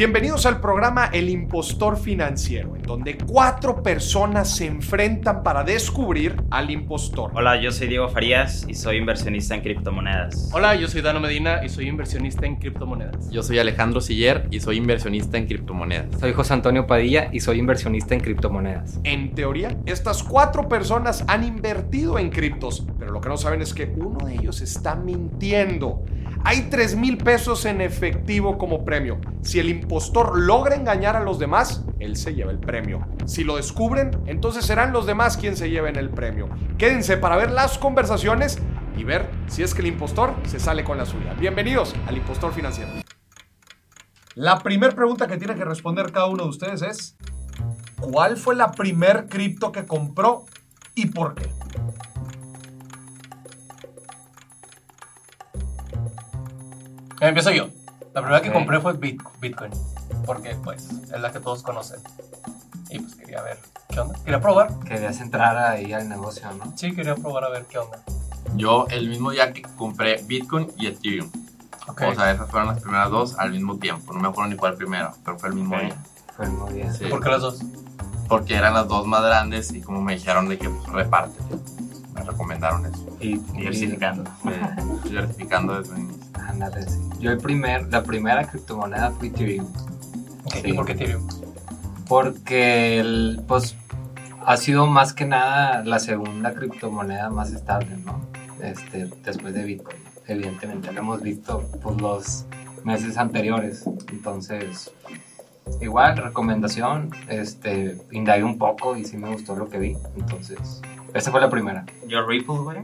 Bienvenidos al programa El Impostor Financiero, en donde cuatro personas se enfrentan para descubrir al impostor. Hola, yo soy Diego Farías y soy inversionista en criptomonedas. Hola, yo soy Dano Medina y soy inversionista en criptomonedas. Yo soy Alejandro Siller y soy inversionista en criptomonedas. Soy José Antonio Padilla y soy inversionista en criptomonedas. En teoría, estas cuatro personas han invertido en criptos, pero lo que no saben es que uno de ellos está mintiendo. Hay 3 mil pesos en efectivo como premio. Si el impostor logra engañar a los demás, él se lleva el premio. Si lo descubren, entonces serán los demás quienes se lleven el premio. Quédense para ver las conversaciones y ver si es que el impostor se sale con la suya. Bienvenidos al Impostor Financiero. La primera pregunta que tiene que responder cada uno de ustedes es, ¿cuál fue la primer cripto que compró y por qué? Empiezo yo. La primera que Ok. compré fue Bit- Bitcoin, porque pues es la que todos conocen. Y pues quería ver qué onda. Quería probar. Querías entrar ahí al negocio, ¿no? Sí, quería probar a ver qué onda. Yo el mismo día que compré Bitcoin y Ethereum. Ok. O sea, esas fueron las primeras dos al mismo tiempo. No me acuerdo ni cuál primero, pero fue el mismo Ok. día. Fue muy bien. Sí. ¿Por qué las dos? Porque eran las dos más grandes y como me dijeron de que pues, reparte. Me recomendaron eso. Y, Diversificando. Sí, diversificando desde el inicio. Sí. Yo el primer, la primera criptomoneda fue Ethereum. Ok, Sí. ¿Y por qué Ethereum? Porque, el, pues, ha sido más que nada la segunda criptomoneda más estable, ¿no? Este, después de Bitcoin. Evidentemente, lo hemos visto por los meses anteriores. Entonces, igual, recomendación. Este, indagué un poco y sí me gustó lo que vi. Entonces, esa fue la primera. Yo Ripple, güey,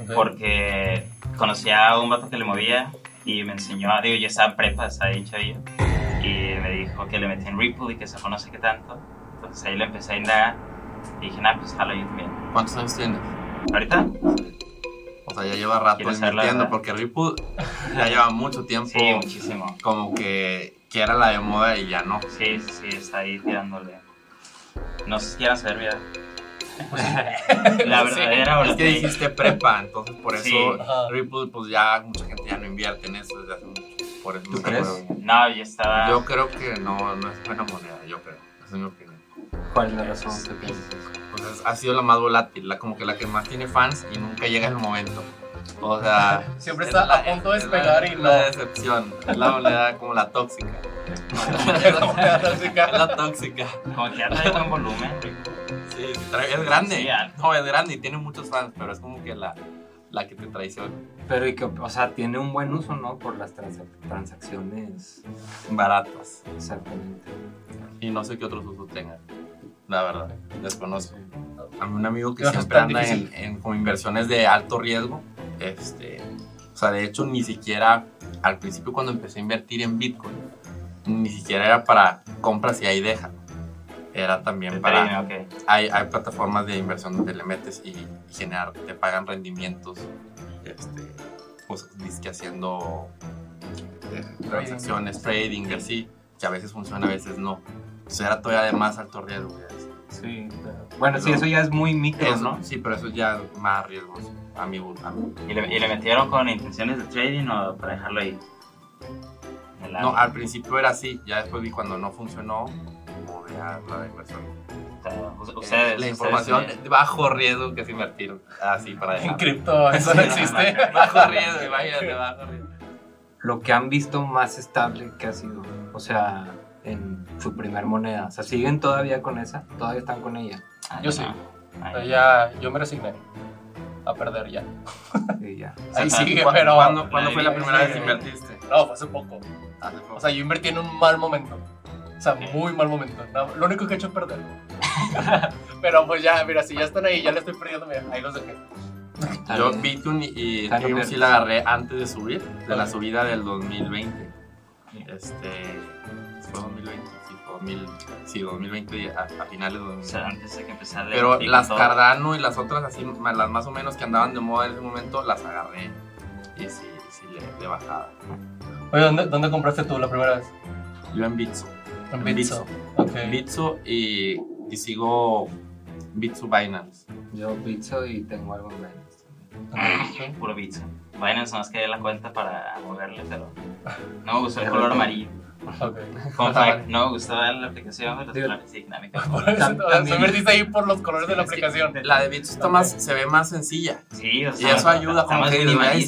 Ok. porque conocía a un vato que le movía y me enseñó, digo, yo estaba en prepa, estaba bien chavillo, y me dijo que le metí en Ripple y que se conoce que tanto. Entonces ahí le empecé a indagar y dije, nah, pues jalo yo también. ¿Cuántos años tienes? ¿Ahorita? O sea, ya lleva rato ¿Quieres saber la invirtiendo porque Ripple ya lleva mucho tiempo Sí, muchísimo. como que, que era la de moda y ya no. Sí, sí, está ahí tirándole. No sé si quieran saber, mira. La Sí. verdadera la Es que dijiste prepa, entonces por eso Sí. Ripple, pues ya mucha gente ya no invierte en eso desde hace mucho. Por eso ¿Tú crees? No, yo estaba... Yo creo que no, no es buena moneda, yo creo. Esa es mi opinión. ¿Cuál es la razón que piensas? Pues es- ha sido la más volátil, la, como que la que más tiene fans y nunca llega el momento. O sea, Siempre es está la- a punto de es la- despegar y no. La decepción, es la moneda como la tóxica. Es la tóxica. Es la tóxica. Como que ya trae buen volumen. Sí, es grande. No, es grande y tiene muchos fans, pero es como que la, la que te traiciona. Pero, y que, o sea, tiene un buen uso, ¿no? Por las transa- transacciones. Baratas. Exactamente. Y no sé qué otros usos tengan. La verdad, desconozco. A mí un amigo que siempre anda en, difícil. en como inversiones de alto riesgo, este, o sea, de hecho ni siquiera al principio cuando empecé a invertir en Bitcoin, ni siquiera era para compras y ahí deja. Era también para... trading, ok. Hay, hay plataformas de inversión donde le metes y, y generar, te pagan rendimientos, este, pues dizque haciendo transacciones, trading y así, que a veces funciona, a veces no. Entonces era todavía de más alto riesgo. Sí, pero- bueno, sí, No. eso ya es muy micro, Eso, ¿no? Sí, pero eso ya es más riesgoso, a mi gusto. ¿Y le, y le metieron con intenciones de trading o para dejarlo ahí? No, al principio era así, ya después vi cuando no funcionó, la inversión. O sea, ustedes, la ustedes, información de bajo riesgo que es invertir así para En dejar. cripto eso no existe. Bajo riesgo, imagínate, bajo riesgo. Lo que han visto más estable que ha sido, o sea, en su primer moneda. O sea, ¿siguen todavía con esa? ¿Todavía están con ella? ah, Yo no. sí. Ay, Ya, yo me resigné a perder ya. Y ya. Ahí sigue, ¿Cu- pero. ¿Cuándo, cuándo fue la Sí, primera sí, vez que sí. invertiste? No, fue hace poco. Hace poco. O sea, yo invertí en un mal momento. O sea, muy mal momento. No, lo único que he hecho es perder. Pero pues ya, mira, si ya están ahí, ya le estoy perdiendo, mira, ahí los dejé. Yo. Bitcoin y- Ethereum sí la agarré antes de subir, de la subida del 2020. Este, fue 2020, sí, fue 2000, sí, 2020 a, a finales de O 2020. sea, antes de que empezara Pero las todo. Cardano y las otras así, las más o menos que andaban de moda en ese momento, las agarré y sí, sí le, le bajaba. Oye, ¿dónde, ¿dónde compraste tú la primera vez? Yo en Bitso. Bitso. Ok. Bitso y, y sigo Bitso Binance. Yo Bitso y tengo algo en Binance. Puro Bitso. Binance nomás que la cuenta para moverle, pero no me gustó el color amarillo. Ok. Fun Ah, fact, no me gustó la aplicación de los Sí. colores. Sí, sea, también- tú invertiste ahí por los colores de la aplicación. La de Bits está más, se ve más sencilla. Sí, o Y sea, eso ayuda, como más que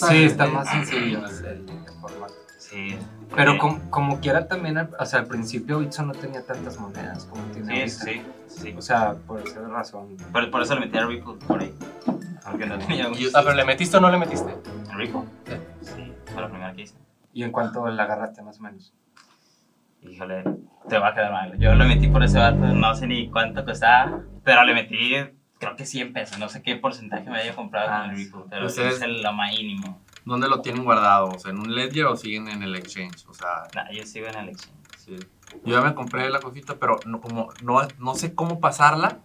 Sí, está. más sencillo el, el- el formato. Sí. Pero Sí. como, como quiera también, al- o sea, al principio Bitso no tenía tantas monedas como tiene Sí, ahorita. sí, sí. O sea, por esa razón. Por, por eso le metí a Ripple por ahí. Porque no tenía mucho. Ah, pero ¿le metiste o no le metiste? ¿En Ripple? Sí, fue la primera que hice. ¿Y en cuánto la agarraste más o menos? Híjole, te va a quedar mal. Yo le metí por ese vato, no sé ni cuánto costaba, pero le metí creo que 100 pesos. No sé qué porcentaje me haya comprado Ah, con el Ripple, pero Ustedes- es el- lo más mínimo. ¿Dónde lo tienen guardado? O sea, ¿en un ledger o siguen en el exchange? O sea, Nah, yo sigo en el exchange. sí. Yo ya me compré la cosita, pero no, como, no, no sé cómo pasarla.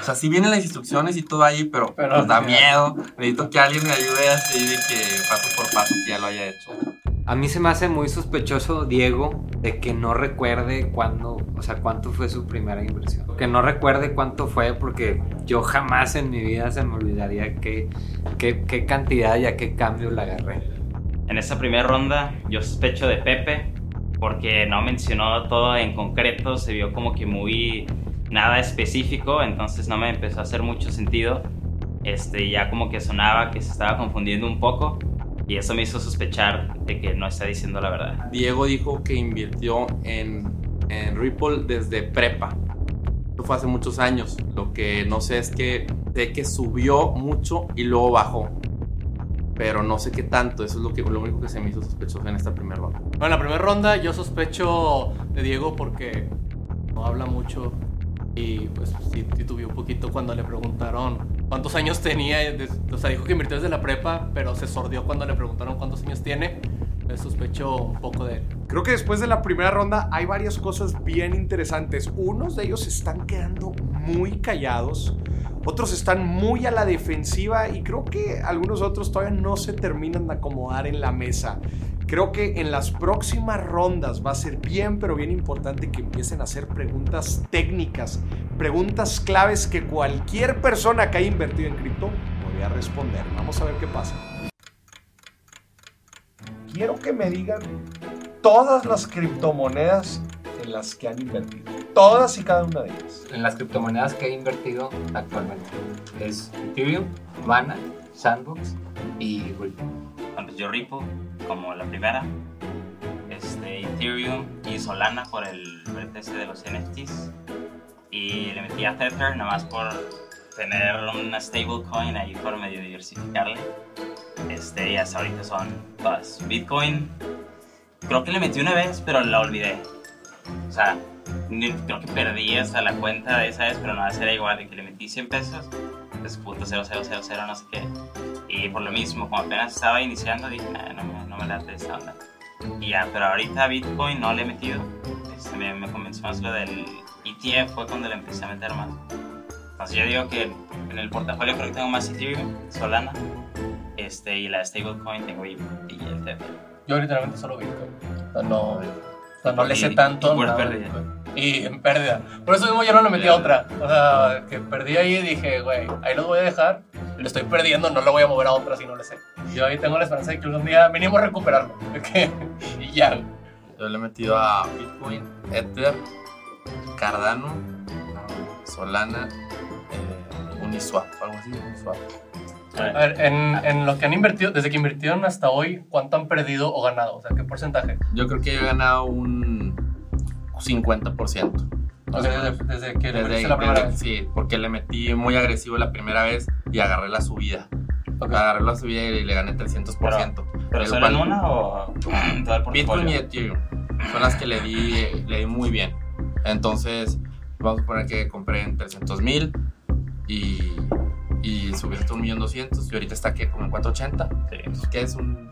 O sea, sí vienen las instrucciones y todo ahí, pero, Pero pues da miedo. Necesito que alguien me ayude así de que paso por paso que ya lo haya hecho. A mí se me hace muy sospechoso Diego de que no recuerde cuándo, o sea, cuánto fue su primera inversión. Que no recuerde cuánto fue porque yo jamás en mi vida se me olvidaría qué, qué, qué cantidad y a qué cambio la agarré. En esa primera ronda yo sospecho de Pepe porque no mencionó todo en concreto, se vio como que muy nada específico, entonces no me empezó a hacer mucho sentido. Este, ya como que sonaba que se estaba confundiendo un poco y eso me hizo sospechar de que no está diciendo la verdad. Diego dijo que invirtió en, en Ripple desde prepa. Eso fue hace muchos años. Lo que no sé es que sé que subió mucho y luego bajó. Pero no sé qué tanto. Eso es lo, que, lo único que se me hizo sospechoso en esta primera ronda. Bueno, en la primera ronda yo sospecho de Diego porque no habla mucho y pues sí titubeó un poquito cuando le preguntaron cuántos años tenía. des- O sea, dijo que invirtió desde la prepa, pero se sordió cuando le preguntaron cuántos años tiene. Me sospecho un poco de él. Creo que después de la primera ronda hay varias cosas bien interesantes. Unos de ellos están quedando muy callados, otros están muy a la defensiva y creo que algunos otros todavía no se terminan de acomodar en la mesa. Creo que en las próximas rondas va a ser bien, pero bien importante que empiecen a hacer preguntas técnicas, preguntas claves que cualquier persona que haya invertido en cripto podría responder. Vamos a ver qué pasa. Quiero que me digan todas las criptomonedas en las que han invertido. Todas y cada una de ellas. En las criptomonedas que he invertido actualmente es Ethereum, Mana, Sandbox y Ripple. Bueno, pues yo Ripple como la primera, este, Ethereum y Solana por el BTC de los NFTs y le metí a Tether nada más por tener una stablecoin ahí por medio diversificarle. Este, y hasta ahorita son todas. Bitcoin, creo que le metí una vez, pero la olvidé. O sea, creo que perdí hasta la cuenta de esa vez, pero esa era igual, de que le metí 100 pesos, pues punto 0000 no sé qué. Y por lo mismo, como apenas estaba iniciando, dije, "Nah, no, me, no me late esta onda. Y ya, pero ahorita Bitcoin no le he metido. Este, me, me convenció más lo del ETF, fue cuando le empecé a meter más. Entonces yo digo que en el portafolio creo que tengo más Ethereum, Solana, este, y la stablecoin tengo y, y el Tether. Yo literalmente solo Bitcoin. No, o sea, no le Y- sé tanto. y por Y en pérdida. Por eso mismo yo no le metí a otra. O sea, que perdí ahí y dije, güey, ahí los voy a dejar. Lo estoy perdiendo, no lo voy a mover a otra si no le sé. Yo ahí tengo la esperanza de que algún día mínimo recuperarlo. y ya. Yo le he metido a Bitcoin, Ether, Cardano, Solana, eh, Uniswap, algo así. Uniswap. A ver, en, en lo que han invertido, desde que invirtieron hasta hoy, ¿cuánto han perdido o ganado? O sea, ¿qué porcentaje? Yo creo que he ganado un 50%. O sea, desde, desde que le Desde, la primera desde- vez. sí, porque le metí muy agresivo la primera vez y agarré la subida. Ok. Agarré la subida y le gané 300%. ¿Pero solo en una o Bitcoin y Ethereum son las que le di, le di muy bien. Entonces, vamos a poner que compré en 300 mil y, y subió hasta 1.200.000 y ahorita está aquí como en 480. Sí. Entonces, que es un,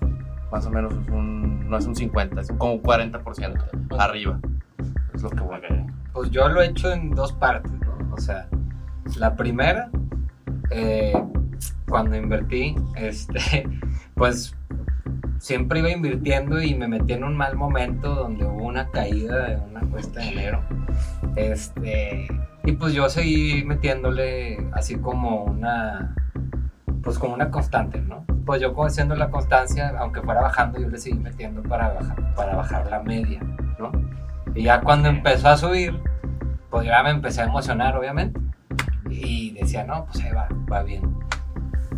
más o menos, es un, no es un 50, es un como 40% arriba. Lo que voy. Pues yo lo he hecho en dos partes, ¿no? O sea, la primera, eh, cuando invertí, este, pues siempre iba invirtiendo y me metí en un mal momento donde hubo una caída de una cuesta de enero. Este, y pues yo seguí metiéndole así como una, pues como una constante, ¿no? Pues yo haciendo la constancia, aunque fuera bajando, yo le seguí metiendo para bajar, para bajar la media. ¿no? Y ya cuando empezó a subir, pues ya me empecé a emocionar, obviamente. Y decía, no, pues ahí va, va bien.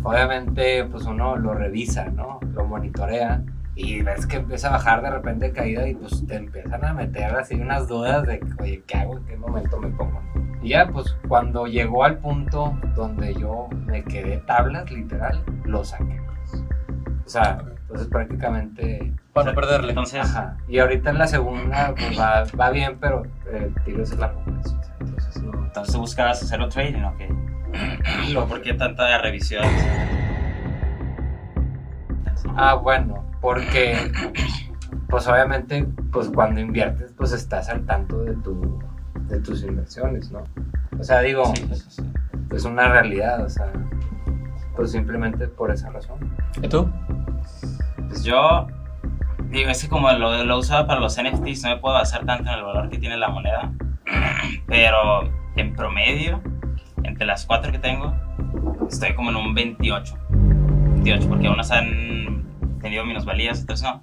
Obviamente, pues uno lo revisa, ¿no? Lo monitorea y ves que empieza a bajar de repente de caída y pues te empiezan a meter así unas dudas de, oye, ¿qué hago? ¿En qué momento me pongo? Y ya, pues cuando llegó al punto donde yo me quedé tablas, literal, lo saqué. O sea, entonces prácticamente... Para no perderle. Entonces, Ajá. Y ahorita en la segunda, pues va, va bien, pero el tiro es largo. pues, Entonces no... entonces buscabas hacer un trading o qué? ¿O por qué tanta revisión? Ah, bueno, porque pues obviamente pues cuando inviertes pues estás al tanto de tu de tus inversiones, ¿no? O sea, digo, Sí, pues, sí. es una realidad, o sea, pues simplemente por esa razón. ¿Y tú? Pues yo, digo, es que como lo, lo usaba para los NFTs, no me puedo basar tanto en el valor que tiene la moneda, pero en promedio, entre las cuatro que tengo, estoy como en un 28. 28, porque unas han tenido minusvalías, otras no.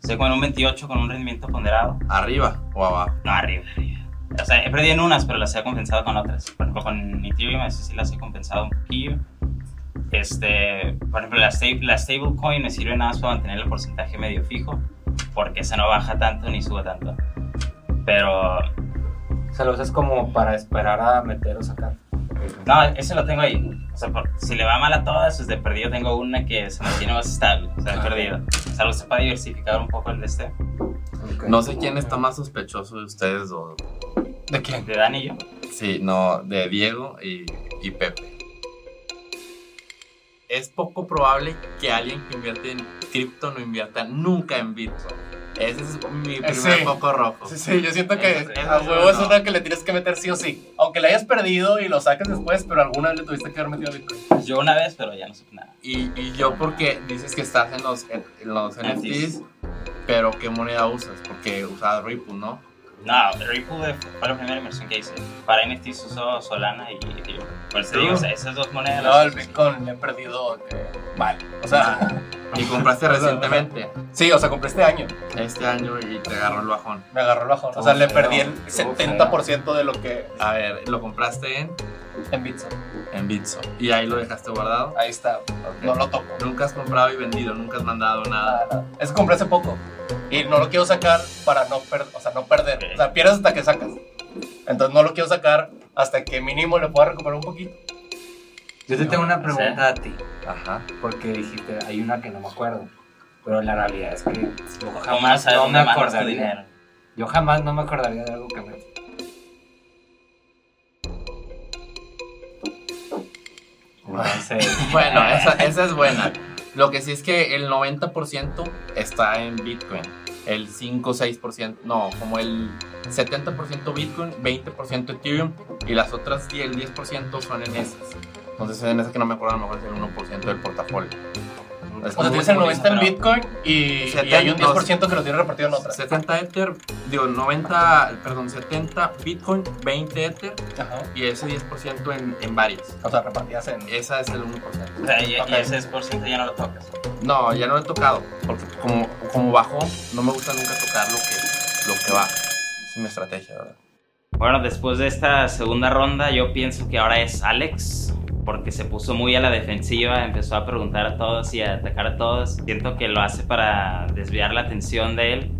Estoy como en un 28 con un rendimiento ponderado. ¿Arriba o abajo? No, arriba, arriba. O sea, he perdido en unas, pero las he compensado con otras. Por ejemplo, con Ethereum, eso sí las he compensado un poquillo. Este, por ejemplo, la, stable, la stablecoin me sirve nada más para mantener el porcentaje medio fijo, porque esa no baja tanto ni sube tanto. Pero, O sea, lo usas como para esperar a meter o sacar. no, ese lo tengo ahí. O sea, por- si le va mal a todas, pues de perdido tengo una que se mantiene más estable. O sea, de Ah, perdido. O sea, lo usé para diversificar un poco el de este. Ok. No sé quién está más sospechoso de ustedes dos. ¿De quién? De Dani y yo. Sí, no, de Diego y, y Pepe. Es poco probable que alguien que invierte en cripto no invierta nunca en Bitcoin. Ese es mi primer Sí. foco rojo. Sí, sí, yo siento que a huevo es una que le tienes que meter sí o sí. Aunque le hayas perdido y lo saques después, pero alguna vez le tuviste que haber metido Bitcoin. Pues yo una vez, pero ya no supe nada. Y, y yo porque dices que estás en los, en, en los NFTs, pero ¿qué moneda usas? Porque usas Ripple, ¿no? No, Ripple fue la primera inversión que hice. Para NFTs uso Solana y Ethereum. Por eso digo, o sea, esas dos monedas. No, las el. Bitcoin le he perdido eh, mal. O sea, Y compraste recientemente, sí, o sea, compré este año. este año, y te agarró el bajón. Me agarró el bajón. O sea, le perdí el estuvo 70% de lo que A ver, lo compraste en, en Bitso. en Bitso. Y ahí lo dejaste guardado. Ahí está. No lo toco. Nunca has comprado y vendido, nunca has mandado nada. Nada, nada. Es que compré hace poco. Y no lo quiero sacar para no, per o sea, no perder. O sea, pierdes hasta que sacas. Entonces no lo quiero sacar hasta que mínimo le pueda recuperar un poquito. Yo te tengo una pregunta a ti, Ajá. porque dijiste, hay una que no me acuerdo. Pero la realidad es que yo ¿Cómo jamás no dónde me acordaría. dinero? Yo jamás no me acordaría de algo que me. Entonces, Bueno, esa, esa es buena. Lo que sí es que el 90% está en Bitcoin. El 5 6%, no, como el 70% Bitcoin, 20% Ethereum y las otras 10, el 10% son en esas. Entonces en esa que no me acuerdo, a lo mejor es el 1% del portafolio. Es O sea, tienes el curioso, 90 en Bitcoin y, y hay un 10% que lo tiene repartido en otras. 70 Ether, digo 90, perdón, 70 Bitcoin, 20 Ether Ajá. y ese 10% en, en varias. O sea, repartidas en. Esa es el 1%. O sea, y, y Ok. ese 10% ya no lo tocas. No, ya no lo he tocado, porque como, como bajó, no me gusta nunca tocar lo que, lo que baja. Es mi estrategia, ¿verdad? Bueno, después de esta segunda ronda, yo pienso que ahora es Alex, porque se puso muy a la defensiva, empezó a preguntar a todos y a atacar a todos. Siento que lo hace para desviar la atención de él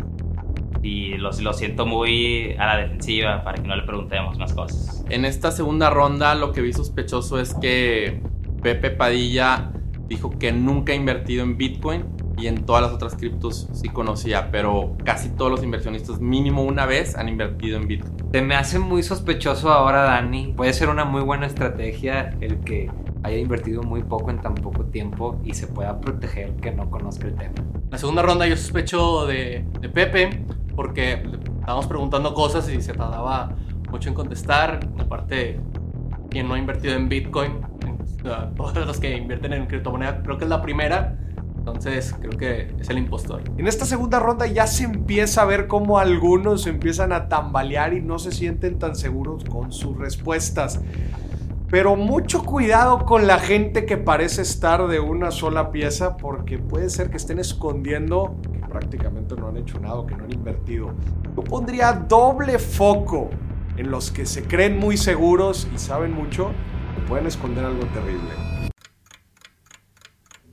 y lo, lo siento muy a la defensiva para que no le preguntemos más cosas. En esta segunda ronda lo que vi sospechoso es que Pepe Padilla dijo que nunca ha invertido en Bitcoin y en todas las otras criptos sí conocía, pero casi todos los inversionistas mínimo una vez han invertido en Bitcoin. se me hace muy sospechoso ahora, Dani. Puede ser una muy buena estrategia el que haya invertido muy poco en tan poco tiempo y se pueda proteger que no conozca el tema. La segunda ronda yo sospecho de, de Pepe porque le estábamos preguntando cosas y se tardaba mucho en contestar. Aparte, quien no ha invertido en Bitcoin, todos los que invierten en criptomoneda, creo que es la primera. Entonces, creo que es el impostor. En esta segunda ronda ya se empieza a ver cómo algunos empiezan a tambalear y no se sienten tan seguros con sus respuestas. Pero mucho cuidado con la gente que parece estar de una sola pieza porque puede ser que estén escondiendo que prácticamente no han hecho nada, que no han invertido. Yo pondría doble foco en los que se creen muy seguros y saben mucho que pueden esconder algo terrible.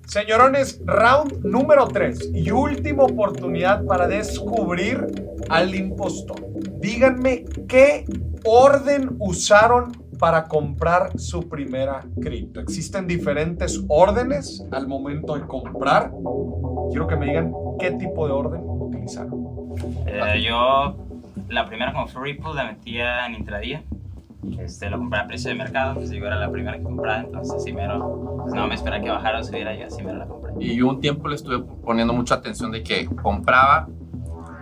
Señorones, round número 3 y última oportunidad para descubrir al impostor. Díganme qué orden usaron para comprar su primera cripto. Existen diferentes órdenes al momento de comprar. Quiero que me digan qué tipo de orden utilizaron. Eh, yo, la primera fue Ripple, la metía en intradía. Este, lo compré a precio de mercado, pues yo era la primera que compraba, entonces así mero, pues no me esperaba que bajara o subiera, yo así mero la compré. Y yo un tiempo le estuve poniendo mucha atención de que compraba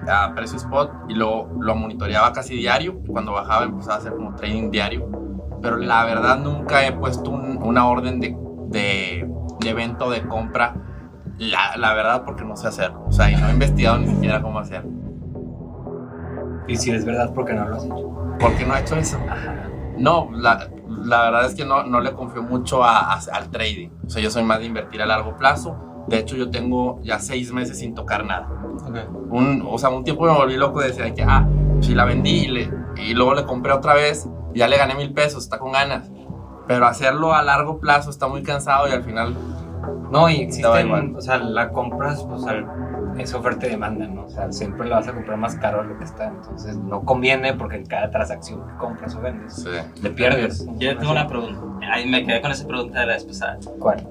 a precio spot y lo, lo monitoreaba casi diario. Cuando bajaba empezaba a hacer como trading diario. Pero la verdad nunca he puesto un- una orden de, de, de venta o de compra. La, la verdad porque no sé hacerlo. O sea, y no he investigado ni siquiera cómo hacerlo. Y si es verdad, ¿por qué no lo has hecho? ¿Por qué no he hecho eso? No, la, la verdad es que no, no le confío mucho a- a- al trading. O sea, yo soy más de invertir a largo plazo. De hecho, yo tengo ya seis meses sin tocar nada. Un, o sea, un tiempo me volví loco de decir que, ah, si la vendí y, le- y luego le compré otra vez, ya le gané mil pesos, está con ganas. Pero hacerlo a largo plazo está muy cansado y al final, No, y existen, o sea, la compras, o sea, es oferta y demanda, ¿no? O sea, siempre la vas a comprar más caro de lo que está, entonces no conviene porque en cada transacción que compras o vendes, sí. le pierdes. Yo tengo una pregunta, ahí me quedé con esa pregunta de la vez pasada. ¿Cuál?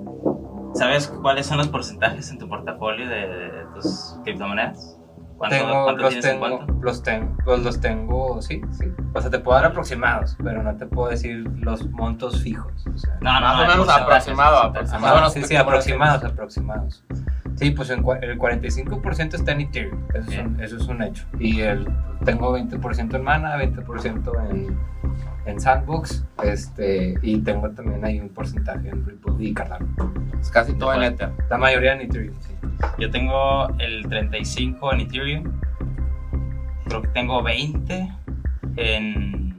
¿Sabes cuáles son los porcentajes en tu portafolio de, de tus criptomonedas? ¿Cuánto, Tengo, los tengo, los tengo, pues los tengo, sí, sí. O sea, te puedo dar aproximados, pero no te puedo decir los montos fijos. O sea, No, no, Más o menos aproximado, aproximado. Ah, sí, sí, aproximados, aproximados. Sí, pues en el 45% está en Ethereum, eso es, un, eso es un hecho. Y el, tengo 20% en Mana, 20% en, en Sandbox, este, y tengo también ahí un porcentaje en Ripple y Cardano. Es casi todo en Igual. Ether. La mayoría en Ethereum, sí. Yo tengo el 35 en Ethereum. Creo que tengo 20 en.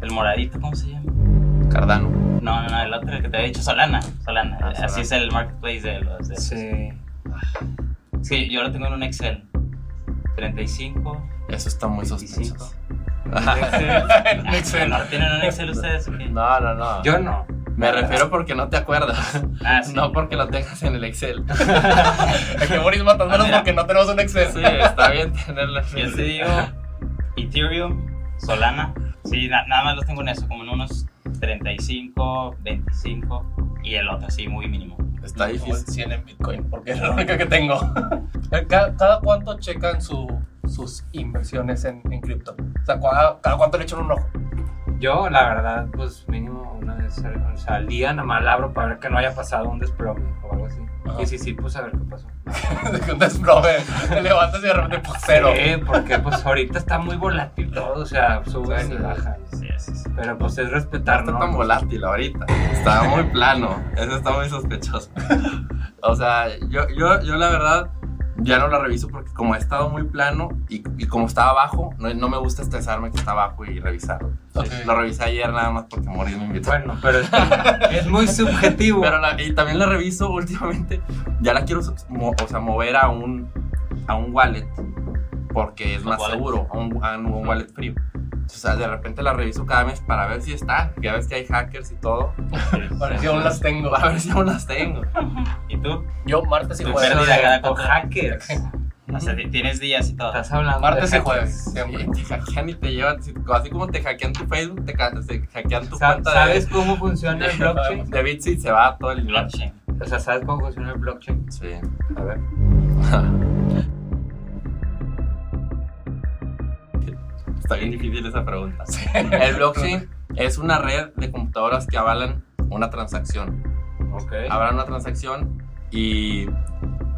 El moradito, ¿cómo se llama? Cardano. No, no, no, el otro el que te había dicho, Solana. Solana. Ah, Así Solana. es el marketplace de los. De Sí. Sí, yo lo tengo en un Excel. 35. Eso está muy 25. sospechoso. En un Excel. ¿No tienen un Excel ustedes o qué? No, no, no. Yo no. Me refiero porque no te acuerdas. Ah, sí. No porque lo tengas en el Excel. Es que Boris matándonos Ah, porque no tenemos un Excel. Sí, está bien tenerlo en Yo te digo Ethereum, Solana. Sí, na- nada más los tengo en eso, como en unos 35, 25 y el otro sí, muy mínimo. Está difícil. 100 en Bitcoin, porque es la única que tengo. ¿Cada, cada cuánto checan su, sus inversiones en, en cripto? O sea, ¿cada, cada cuánto le echan un ojo? Yo, la verdad, pues mínimo una vez o sea, al día nada más la abro para ver que no haya pasado un desplome o algo así. Ajá. Y si sí, pues a ver qué pasó. Un desplome, te levantas y de repente, pues, cero. Sí, porque pues ahorita está muy volátil todo, o sea, suben Sí, y bajan. Sí, sí, sí. Pero pues es No respetar, está ¿no? tan volátil ahorita. Está muy plano. Eso está muy sospechoso. O sea, yo, yo, yo la verdad ya no la reviso porque como ha estado muy plano y, y como estaba abajo, no, no me gusta estresarme que está abajo y revisarlo. Lo revisé ayer nada más porque Moris me invitó. Bueno, pero es, muy subjetivo. Pero la- y también la reviso últimamente. Ya la quiero mo- o sea, mover a un, a un wallet porque es más wallet. seguro, a un, a un wallet frío. O sea, de repente la reviso cada mes para ver si está. Ya ves que hay hackers y todo. Para ver si aún las tengo. A ver si aún las tengo. ¿Y tú? Yo martes y jueves. pérdida cada cuánto? hackers. O sea, ti- tienes días y todo. Estás hablando Martes y jueves, te hackean y te llevan. Así como te hackean tu Facebook, te, hackean tu cuenta ¿Sabes cómo funciona el blockchain? de Bitsy y se va todo el Blockchain. O sea, ¿sabes cómo funciona el blockchain? Sí. A ver. Está bien difícil esa pregunta. El blockchain es una red de computadoras que avalan una transacción. Ok. Avalan una transacción y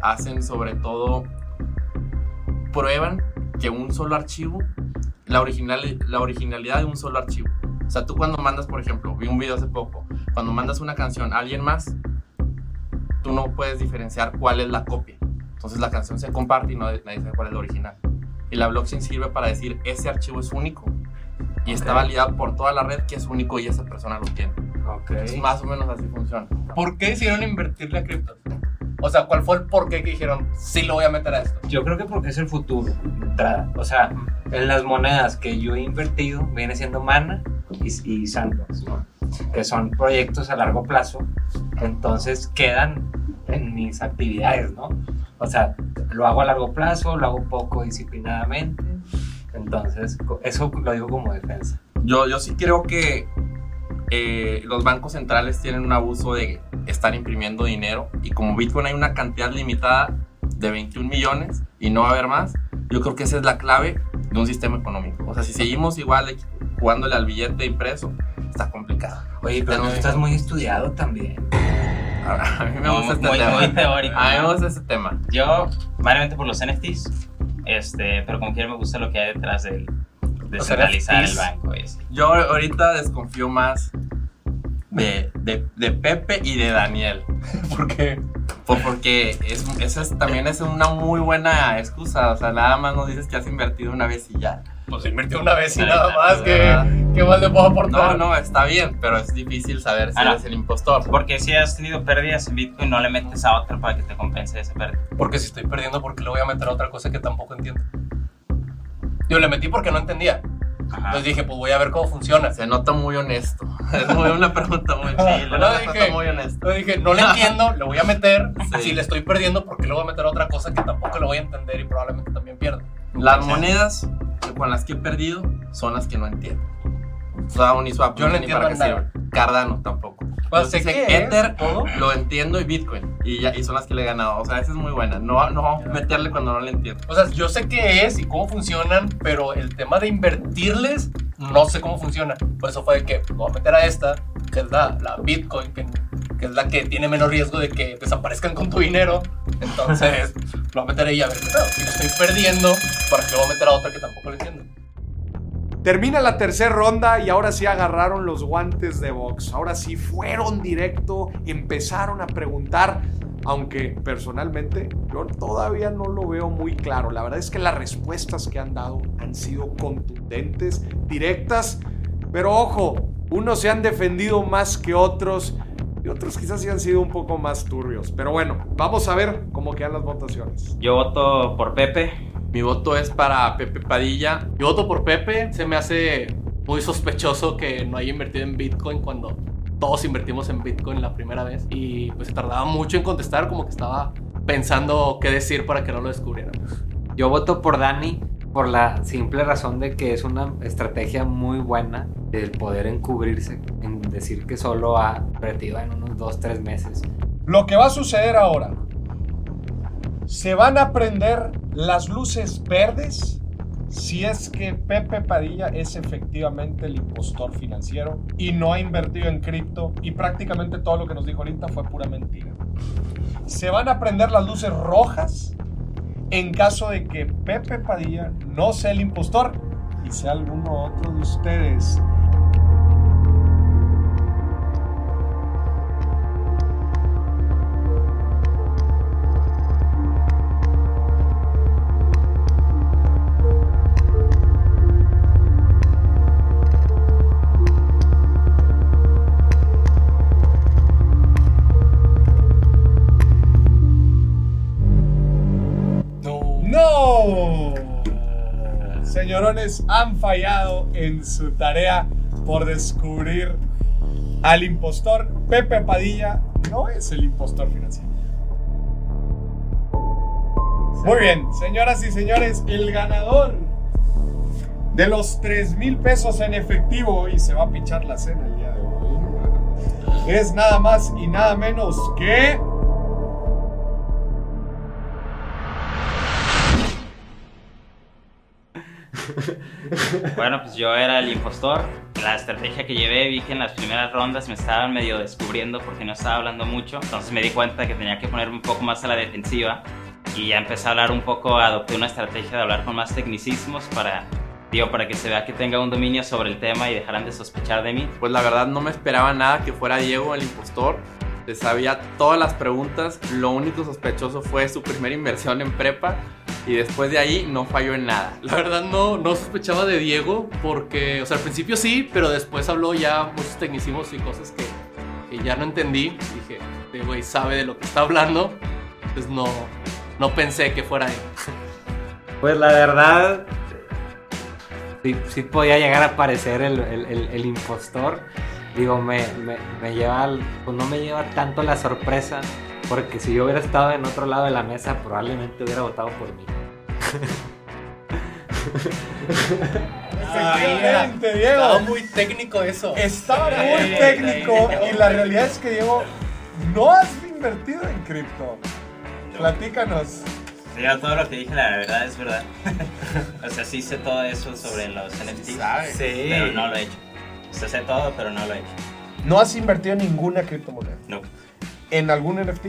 hacen sobre todo, prueban que un solo archivo, la, original, la originalidad de un solo archivo. O sea, tú cuando mandas, por ejemplo, vi un video hace poco, cuando mandas una canción a alguien más, tú no puedes diferenciar cuál es la copia. Entonces la canción se comparte y no, nadie sabe cuál es la original. Y la blockchain sirve para decir, ese archivo es único. y está validado por toda la red que es único y esa persona lo tiene. Ok. Es más o menos así funciona. ¿Por qué decidieron invertirle a criptos? O sea, ¿cuál fue el por qué que dijeron, sí lo voy a meter a esto? Yo creo que porque es el futuro de entrada. O sea, en las monedas que yo he invertido viene siendo Mana y, y Sandbox, ¿no? Que son proyectos a largo plazo. Entonces quedan en mis actividades, ¿no? O sea, lo hago a largo plazo, lo hago poco disciplinadamente. Entonces, eso lo digo como defensa. Yo, yo sí creo que eh, los bancos centrales tienen un abuso de estar imprimiendo dinero y como Bitcoin hay una cantidad limitada de 21 millones y no va a haber más, yo creo que esa es la clave de un sistema económico. O sea, si seguimos igual jugándole al billete impreso, está complicado. Oye, pero tú estás muy estudiado también. A mí me gusta este muy, tema. muy teórico. A mí me gusta este tema. Yo, variamente por los NFTs, este, pero como quiera me gusta lo que hay detrás del descentralizar el banco. así. Yo ahorita desconfío más de, de, de Pepe y de Daniel. Porque Pues porque es, esa es- también es una muy buena excusa. O sea, nada más nos dices que has invertido una vez y ya. Pues invirtió una vez y nada más, que ¿qué más le puedo No, aportar? no, está bien, pero es difícil saber si Ah, no. eres el impostor. Porque si has tenido pérdidas en Bitcoin, no le metes a otra para que te compense esa pérdida. Porque si estoy perdiendo, ¿por qué le voy a meter a otra cosa que tampoco entiendo? Yo le metí porque no entendía. Ajá. Entonces dije, pues voy a ver cómo funciona. Se nota muy honesto. Es muy- una pregunta muy chila. No, dije- muy honesta. Entonces dije, no le entiendo, le voy a meter. Sí. Si le estoy perdiendo, ¿por qué le voy a meter a otra cosa que tampoco le voy a entender y probablemente también pierda? Las monedas con las que he perdido son las que no entiendo. O sea, Uniswap Yo no entiendo para qué sirve. Cardano tampoco. Pues sé que Ether todo. lo entiendo y Bitcoin. Y, ya, y son las que le he ganado. O sea, esa es muy buena. No, no meterle cuando no le entiendo. O sea, yo sé qué es y cómo funcionan, pero el tema de invertirles, no sé cómo funciona. Por eso fue de que voy a meter a esta, que es la, la Bitcoin, que, es la que tiene menos riesgo de que desaparezcan con tu dinero. Entonces, lo voy a meter ahí a ver qué pedo. Si lo estoy perdiendo, ¿para qué voy a meter a otra que tampoco le entiendo? Termina la tercera ronda y ahora sí agarraron los guantes de box. Ahora sí fueron directo, empezaron a preguntar, aunque personalmente yo todavía no lo veo muy claro. La verdad es que las respuestas que han dado han sido contundentes, directas, pero ojo, unos se han defendido más que otros y otros quizás sí han sido un poco más turbios. Pero bueno, vamos a ver cómo quedan las votaciones. Yo voto por Pepe. Mi voto es para Pepe Padilla. Yo voto por Pepe. Se me hace muy sospechoso que no haya invertido en Bitcoin cuando todos invertimos en Bitcoin la primera vez. Y pues se tardaba mucho en contestar, como que estaba pensando qué decir para que no lo descubriéramos. Yo voto por Dani por la simple razón de que es una estrategia muy buena el poder encubrirse, en decir que solo ha invertido en unos 2, 3 meses. Lo que va a suceder ahora, se van a prender las luces verdes si es que Pepe Padilla es efectivamente el impostor financiero y no ha invertido en cripto y prácticamente todo lo que nos dijo ahorita fue pura mentira. Se van a prender las luces rojas en caso de que Pepe Padilla no sea el impostor y sea alguno otro de ustedes. Señorones, han fallado en su tarea por descubrir al impostor. Pepe Padilla no es el impostor financiero. Muy bien, señoras y señores, el ganador de los 3 mil pesos en efectivo y se va a pinchar la cena el día de hoy es nada más y nada menos que... Bueno, pues yo era el impostor. La estrategia que llevé, vi que en las primeras rondas me estaban medio descubriendo porque no estaba hablando mucho. Entonces me di cuenta que tenía que ponerme un poco más a la defensiva. Y ya empecé a hablar un poco, adopté una estrategia de hablar con más tecnicismos para, digo, para que se vea que tenga un dominio sobre el tema y dejaran de sospechar de mí. Pues la verdad no me esperaba nada que fuera Diego el impostor. Le sabía todas las preguntas. Lo único sospechoso fue su primera inversión en prepa. Y después de ahí no falló en nada. La verdad no, no sospechaba de Diego porque, o sea, al principio sí, pero después habló ya muchos tecnicismos y cosas que, que ya no entendí. Dije, este güey sabe de lo que está hablando. Entonces no, no pensé que fuera él. Pues la verdad, sí, sí podía llegar a parecer el, el- el- el impostor. Digo, me, me, me lleva, al- pues no me lleva tanto la sorpresa, porque si yo hubiera estado en otro lado de la mesa, probablemente hubiera votado por mí. Efectivamente, Diego. Estaba muy técnico eso. Estaba muy técnico y la realidad es que Diego no has invertido en cripto. Platícanos. Sí, yo todo lo que dije, la verdad es verdad. o sea, sí sé todo eso sobre los NFTs. Sí. Pero no lo he hecho. O sea, sé todo, pero no lo he hecho. No has invertido en ninguna criptomoneda. No, ¿En algún NFT?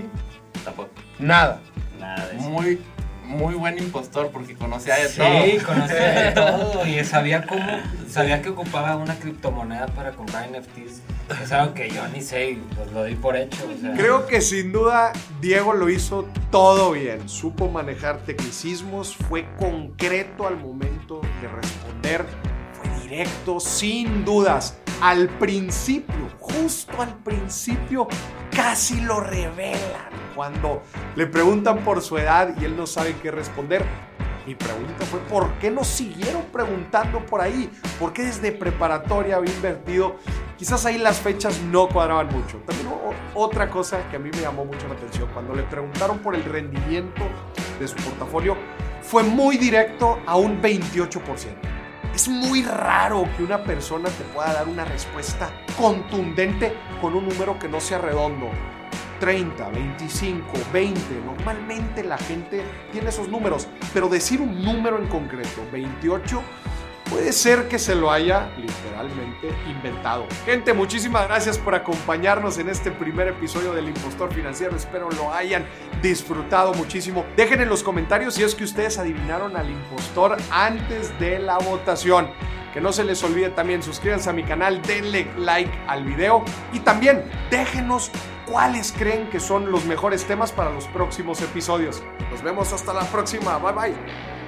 tampoco. Nada. Nada de eso. Muy, muy buen impostor porque conocía de todo. Sí, conocía de todo y sabía cómo, sabía que ocupaba una criptomoneda para comprar NFTs. Es algo que yo ni sé y pues lo di por hecho. o sea. Creo que sin duda Diego lo hizo todo bien. Supo manejar tecnicismos, fue concreto al momento de responder, fue directo, sin dudas. Al principio, justo al principio, casi lo revelan. Cuando le preguntan por su edad y él no sabe qué responder. Mi pregunta fue, ¿por qué nos siguieron preguntando por ahí? ¿Por qué desde preparatoria había invertido? Quizás ahí las fechas no cuadraban mucho. También otra cosa que a mí me llamó mucho la atención, cuando le preguntaron por el rendimiento de su portafolio, fue muy directo a un 28%. Es muy raro que una persona te pueda dar una respuesta contundente con un número que no sea redondo. 30, 25, 20. Normalmente la gente tiene esos números, pero decir un número en concreto, 28, puede ser que se lo haya literalmente inventado. Gente, muchísimas gracias por acompañarnos en este primer episodio del Impostor Financiero. Espero lo hayan disfrutado muchísimo. Dejen en los comentarios si es que ustedes adivinaron al impostor antes de la votación. Que no se les olvide también suscríbanse a mi canal, denle like al video y también déjenos cuáles creen que son los mejores temas para los próximos episodios. Nos vemos hasta la próxima. Bye bye.